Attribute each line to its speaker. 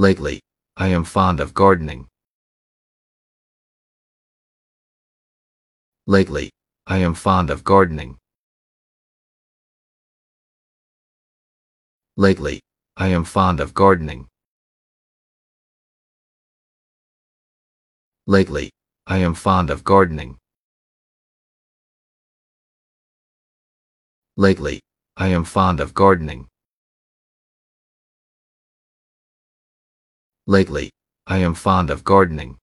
Speaker 1: Lately, I am fond of gardening. Lately, I am fond of gardening. Lately, I am fond of gardening. Lately, I am fond of gardening. Lately, I am fond of gardening. Lately, I am fond of gardening.